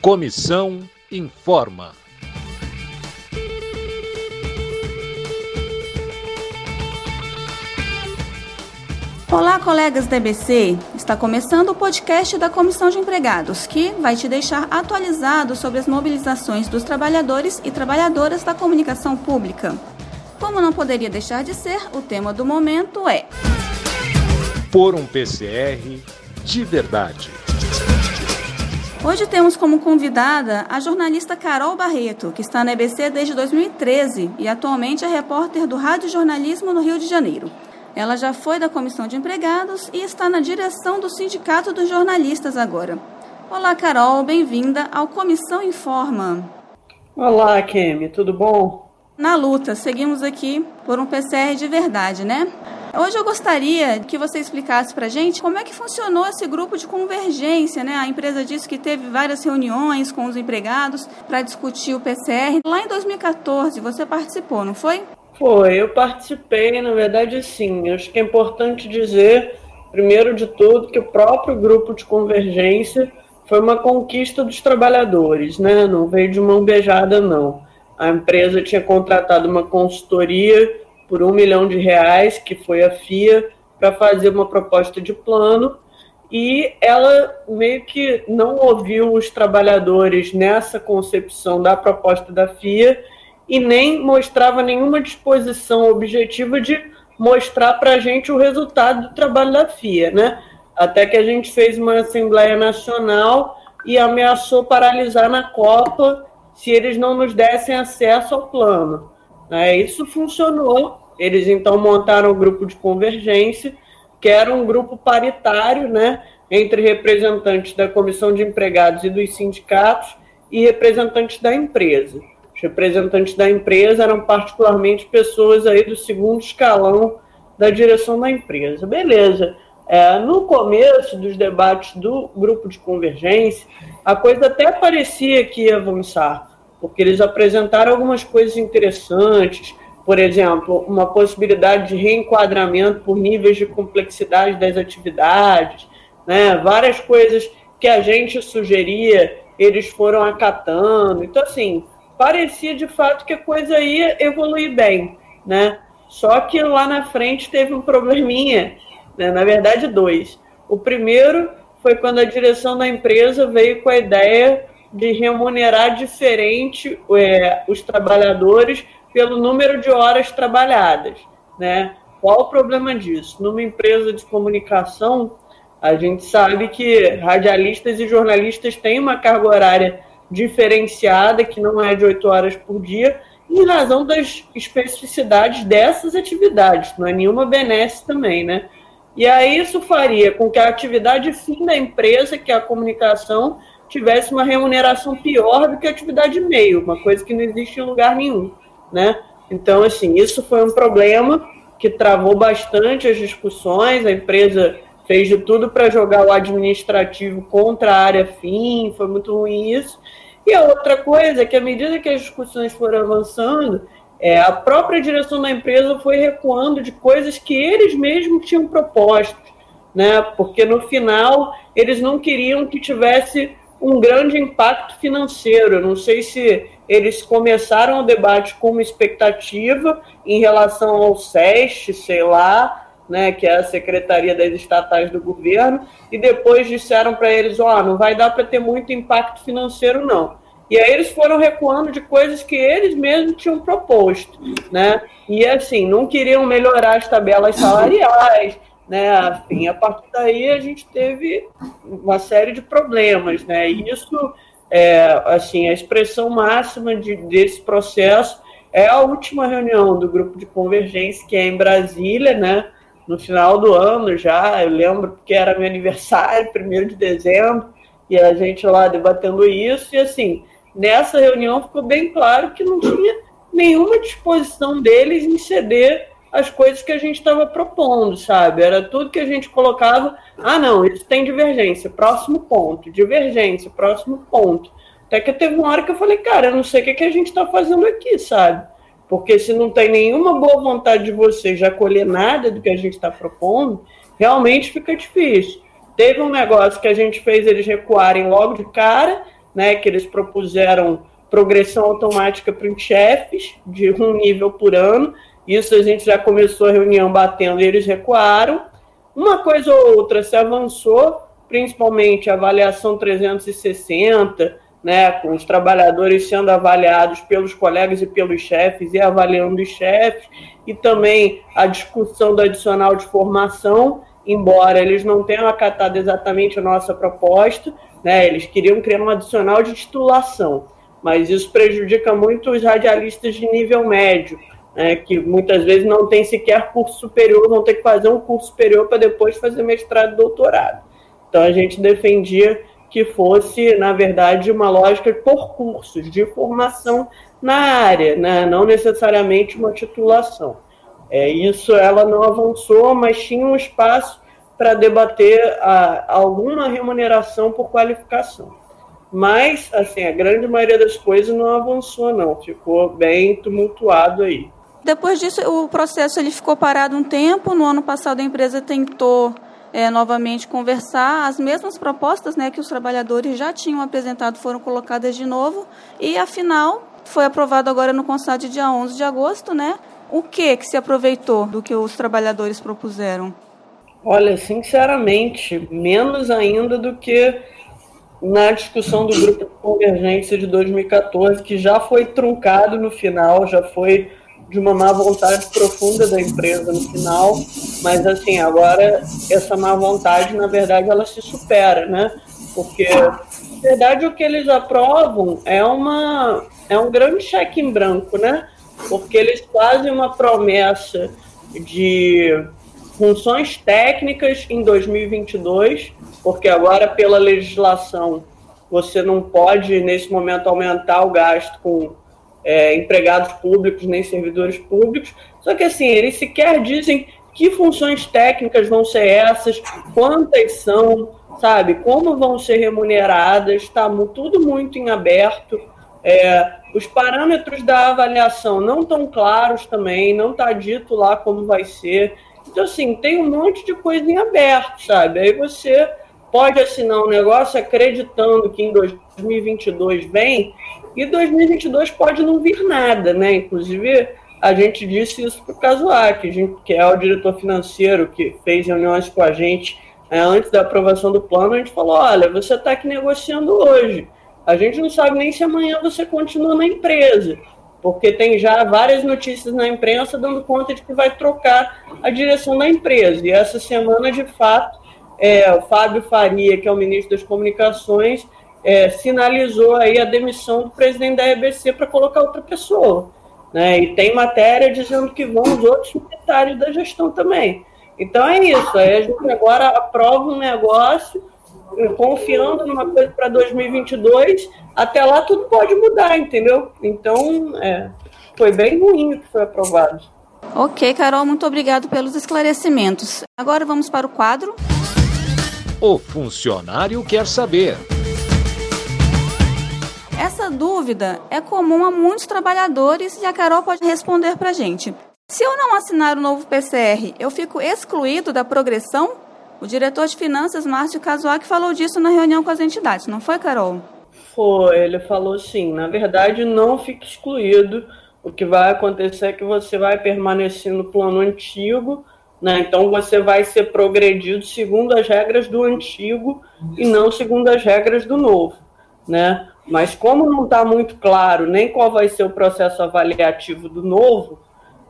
Comissão informa. Olá, colegas da EBC. Está começando o podcast da Comissão de Empregados, que vai te deixar atualizado sobre as mobilizações dos trabalhadores e trabalhadoras da comunicação pública. Como não poderia deixar de ser, o tema do momento é Por um PCR de verdade. Hoje temos como convidada a jornalista Carol Barreto, que está na EBC desde 2013 e atualmente é repórter do Rádio Jornalismo no Rio de Janeiro. Ela já foi da Comissão de Empregados e está na direção do Sindicato dos Jornalistas agora. Olá, Carol, bem-vinda ao Comissão Informa. Olá, Kemi, tudo bom? Na luta, seguimos aqui por um PCR de verdade, né? Hoje eu gostaria que você explicasse para gente como é que funcionou esse grupo de convergência, né? A empresa disse que teve várias reuniões com os empregados para discutir o PCR. Lá em 2014 você participou, não foi? Foi, eu participei, na verdade sim. Acho que é importante dizer, primeiro de tudo, que o próprio grupo de convergência foi uma conquista dos trabalhadores, né? Não veio de mão beijada, não. A empresa tinha contratado uma consultoria por um milhão de reais, que foi a FIA, para fazer uma proposta de plano, e ela meio que não ouviu os trabalhadores nessa concepção da proposta da FIA e nem mostrava nenhuma disposição objetiva de mostrar para a gente o resultado do trabalho da FIA, né? Até que a gente fez uma Assembleia Nacional e ameaçou paralisar na Copa se eles não nos dessem acesso ao plano. É, isso funcionou, eles então montaram um grupo de convergência, que era um grupo paritário, né, entre representantes da comissão de empregados e dos sindicatos e representantes da empresa. Os representantes da empresa eram particularmente pessoas aí do segundo escalão da direção da empresa. Beleza. É, no começo dos debates do grupo de convergência, a coisa até parecia que ia avançar, porque eles apresentaram algumas coisas interessantes, por exemplo, uma possibilidade de reenquadramento por níveis de complexidade das atividades, né? várias coisas que a gente sugeria, eles foram acatando. Então, assim, parecia de fato que a coisa ia evoluir bem, né? Só que lá na frente teve um probleminha, né? na verdade, dois. O primeiro foi quando a direção da empresa veio com a ideia de remunerar diferente é, os trabalhadores pelo número de horas trabalhadas, né? Qual o problema disso? Numa empresa de comunicação, a gente sabe que radialistas e jornalistas têm uma carga horária diferenciada, que não é de oito horas por dia, em razão das especificidades dessas atividades, não é nenhuma benesse também, né? E aí isso faria com que a atividade fim da empresa, que é a comunicação, tivesse uma remuneração pior do que a atividade meio, uma coisa que não existe em lugar nenhum né? Então, assim, isso foi um problema que travou bastante as discussões, a empresa fez de tudo para jogar o administrativo contra a área fim, foi muito ruim isso. E a outra coisa é que, à medida que as discussões foram avançando, é, a própria direção da empresa foi recuando de coisas que eles mesmos tinham proposto, né? Porque no final eles não queriam que tivesse um grande impacto financeiro. Eu não sei se eles começaram o debate com uma expectativa em relação ao SEST, sei lá, né, que é a Secretaria das Estatais do Governo, e depois disseram para eles, ó, oh, não vai dar para ter muito impacto financeiro, não. E aí eles foram recuando de coisas que eles mesmos tinham proposto, né? E assim, não queriam melhorar as tabelas salariais, né? Enfim, a partir daí a gente teve uma série de problemas, né? E isso é, assim, a expressão máxima de, desse processo é a última reunião do grupo de convergência, que é em Brasília, né? No final do ano já, eu lembro que era meu aniversário, primeiro de dezembro, e a gente lá debatendo isso, e assim, nessa reunião ficou bem claro que não tinha nenhuma disposição deles em ceder as coisas que a gente estava propondo, sabe? Era tudo que a gente colocava. Ah, não, isso tem divergência, próximo ponto, divergência, próximo ponto. Até que teve uma hora que eu falei, cara, eu não sei o que, que a gente está fazendo aqui, sabe? Porque se não tem nenhuma boa vontade de vocês de acolher nada do que a gente está propondo, realmente fica difícil. Teve um negócio que a gente fez eles recuarem logo de cara, né, que eles propuseram progressão automática para os chefes de um nível por ano. Isso a gente já começou a reunião batendo eles recuaram. Uma coisa ou outra se avançou, principalmente a avaliação 360, né, com os trabalhadores sendo avaliados pelos colegas e pelos chefes e avaliando os chefes, e também a discussão do adicional de formação, embora eles não tenham acatado exatamente a nossa proposta, né, eles queriam criar um adicional de titulação, mas isso prejudica muito os radialistas de nível médio, né, que muitas vezes não tem sequer curso superior, vão ter que fazer um curso superior para depois fazer mestrado e doutorado. Então a gente defendia que fosse, na verdade, uma lógica por cursos, de formação na área, né? não necessariamente uma titulação. É, isso ela não avançou, mas tinha um espaço para debater a, alguma remuneração por qualificação. Mas, assim, a grande maioria das coisas não avançou, não. Ficou bem tumultuado aí. Depois disso, o processo ele ficou parado um tempo. No ano passado, a empresa tentou é, novamente conversar. As mesmas propostas né, que os trabalhadores já tinham apresentado foram colocadas de novo. E, afinal, foi aprovado agora no CONSAD dia 11 de agosto, né? O que que se aproveitou do que os trabalhadores propuseram? Olha, sinceramente, menos ainda do que na discussão do grupo de convergência de 2014, que já foi truncado no final, já foi de uma má vontade profunda da empresa no final, mas assim, agora essa má vontade, na verdade, ela se supera, né? Porque, na verdade, o que eles aprovam é uma é um grande cheque em branco, né? Porque eles fazem uma promessa de funções técnicas em 2022, porque agora pela legislação você não pode nesse momento aumentar o gasto com é, empregados públicos nem servidores públicos. Só que assim, eles sequer dizem que funções técnicas vão ser essas, quantas são, sabe, como vão ser remuneradas, está tudo muito em aberto. É, os parâmetros da avaliação não estão claros também, não está dito lá como vai ser. Então, assim, tem um monte de coisa em aberto, sabe? Aí você pode assinar um negócio acreditando que em 2022 vem e 2022 pode não vir nada, né? Inclusive, a gente disse isso para o Casuac, que é o diretor financeiro que fez reuniões com a gente né, antes da aprovação do plano. A gente falou: olha, você está aqui negociando hoje. A gente não sabe nem se amanhã você continua na empresa, porque tem já várias notícias na imprensa dando conta de que vai trocar a direção da empresa. E essa semana, de fato, é, o Fábio Faria, que é o ministro das Comunicações, é, sinalizou aí a demissão do presidente da EBC para colocar outra pessoa. Né? E tem matéria dizendo que vão os outros secretários da gestão também. Então é isso. Aí a gente agora aprova um negócio confiando numa coisa para 2022. Até lá tudo pode mudar, entendeu? Então é, foi bem ruim o que foi aprovado. Ok, Carol, muito obrigado pelos esclarecimentos. Agora vamos para o quadro. O funcionário quer saber. Essa dúvida é comum a muitos trabalhadores e a Carol pode responder para a gente. Se eu não assinar o novo PCR, eu fico excluído da progressão? O diretor de finanças, Márcio Casuac, falou disso na reunião com as entidades, não foi, Carol? Foi, ele falou sim. Na verdade, não fica excluído. O que vai acontecer é que você vai permanecer no plano antigo, né? Então você vai ser progredido segundo as regras do antigo e não segundo as regras do novo, né? Mas como não está muito claro nem qual vai ser o processo avaliativo do novo,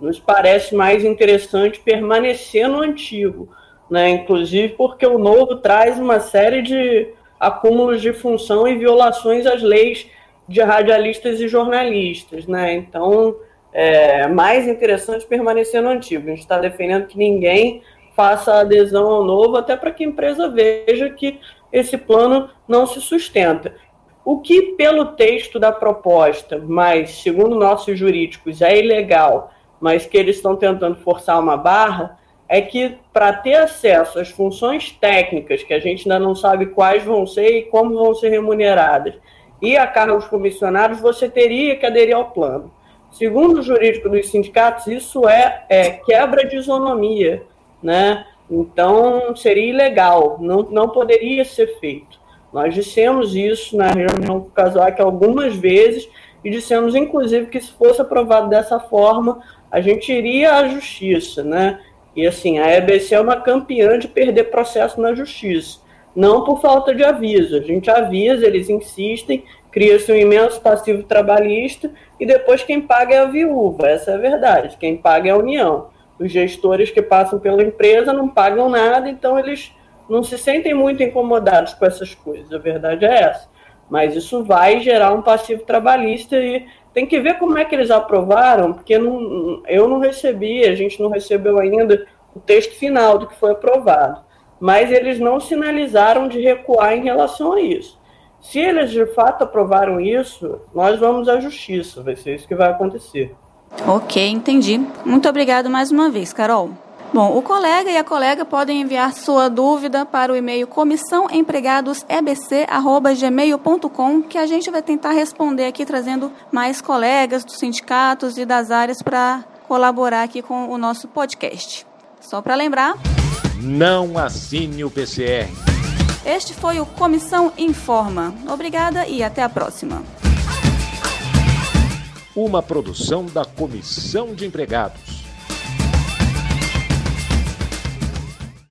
nos parece mais interessante permanecer no antigo, né? Inclusive porque o novo traz uma série de acúmulos de função e violações às leis de radialistas e jornalistas, né? Então é mais interessante permanecer no antigo. A gente está defendendo que ninguém faça adesão ao novo, até para que a empresa veja que esse plano não se sustenta. O que, pelo texto da proposta, mas segundo nossos jurídicos é ilegal, mas que eles estão tentando forçar uma barra, é que para ter acesso às funções técnicas, que a gente ainda não sabe quais vão ser e como vão ser remuneradas, e a cargos comissionados, você teria que aderir ao plano. Segundo o jurídico dos sindicatos, isso é, é quebra de isonomia, né? Então seria ilegal, não, não poderia ser feito. Nós dissemos isso na reunião com o CASAC algumas vezes e dissemos, inclusive, que se fosse aprovado dessa forma, a gente iria à justiça, né? E assim, a EBC é uma campeã de perder processo na justiça. Não por falta de aviso. A gente avisa, eles insistem, cria-se um imenso passivo trabalhista e depois quem paga é a viúva. Essa é a verdade. Quem paga é a União. Os gestores que passam pela empresa não pagam nada, então eles não se sentem muito incomodados com essas coisas. A verdade é essa. Mas isso vai gerar um passivo trabalhista e tem que ver como é que eles aprovaram, porque não, eu não recebi, a gente não recebeu ainda o texto final do que foi aprovado. Mas eles não sinalizaram de recuar em relação a isso. Se eles de fato aprovaram isso, nós vamos à justiça, vai ser isso que vai acontecer. Ok, entendi. Muito obrigado mais uma vez, Carol. Bom, o colega e a colega podem enviar sua dúvida para o e-mail comissãoempregadosebc@gmail.com, que a gente vai tentar responder aqui trazendo mais colegas dos sindicatos e das áreas para colaborar aqui com o nosso podcast. Só para lembrar, não assine o PCR. Este foi o Comissão Informa. Obrigada e até a próxima. Uma produção da Comissão de Empregados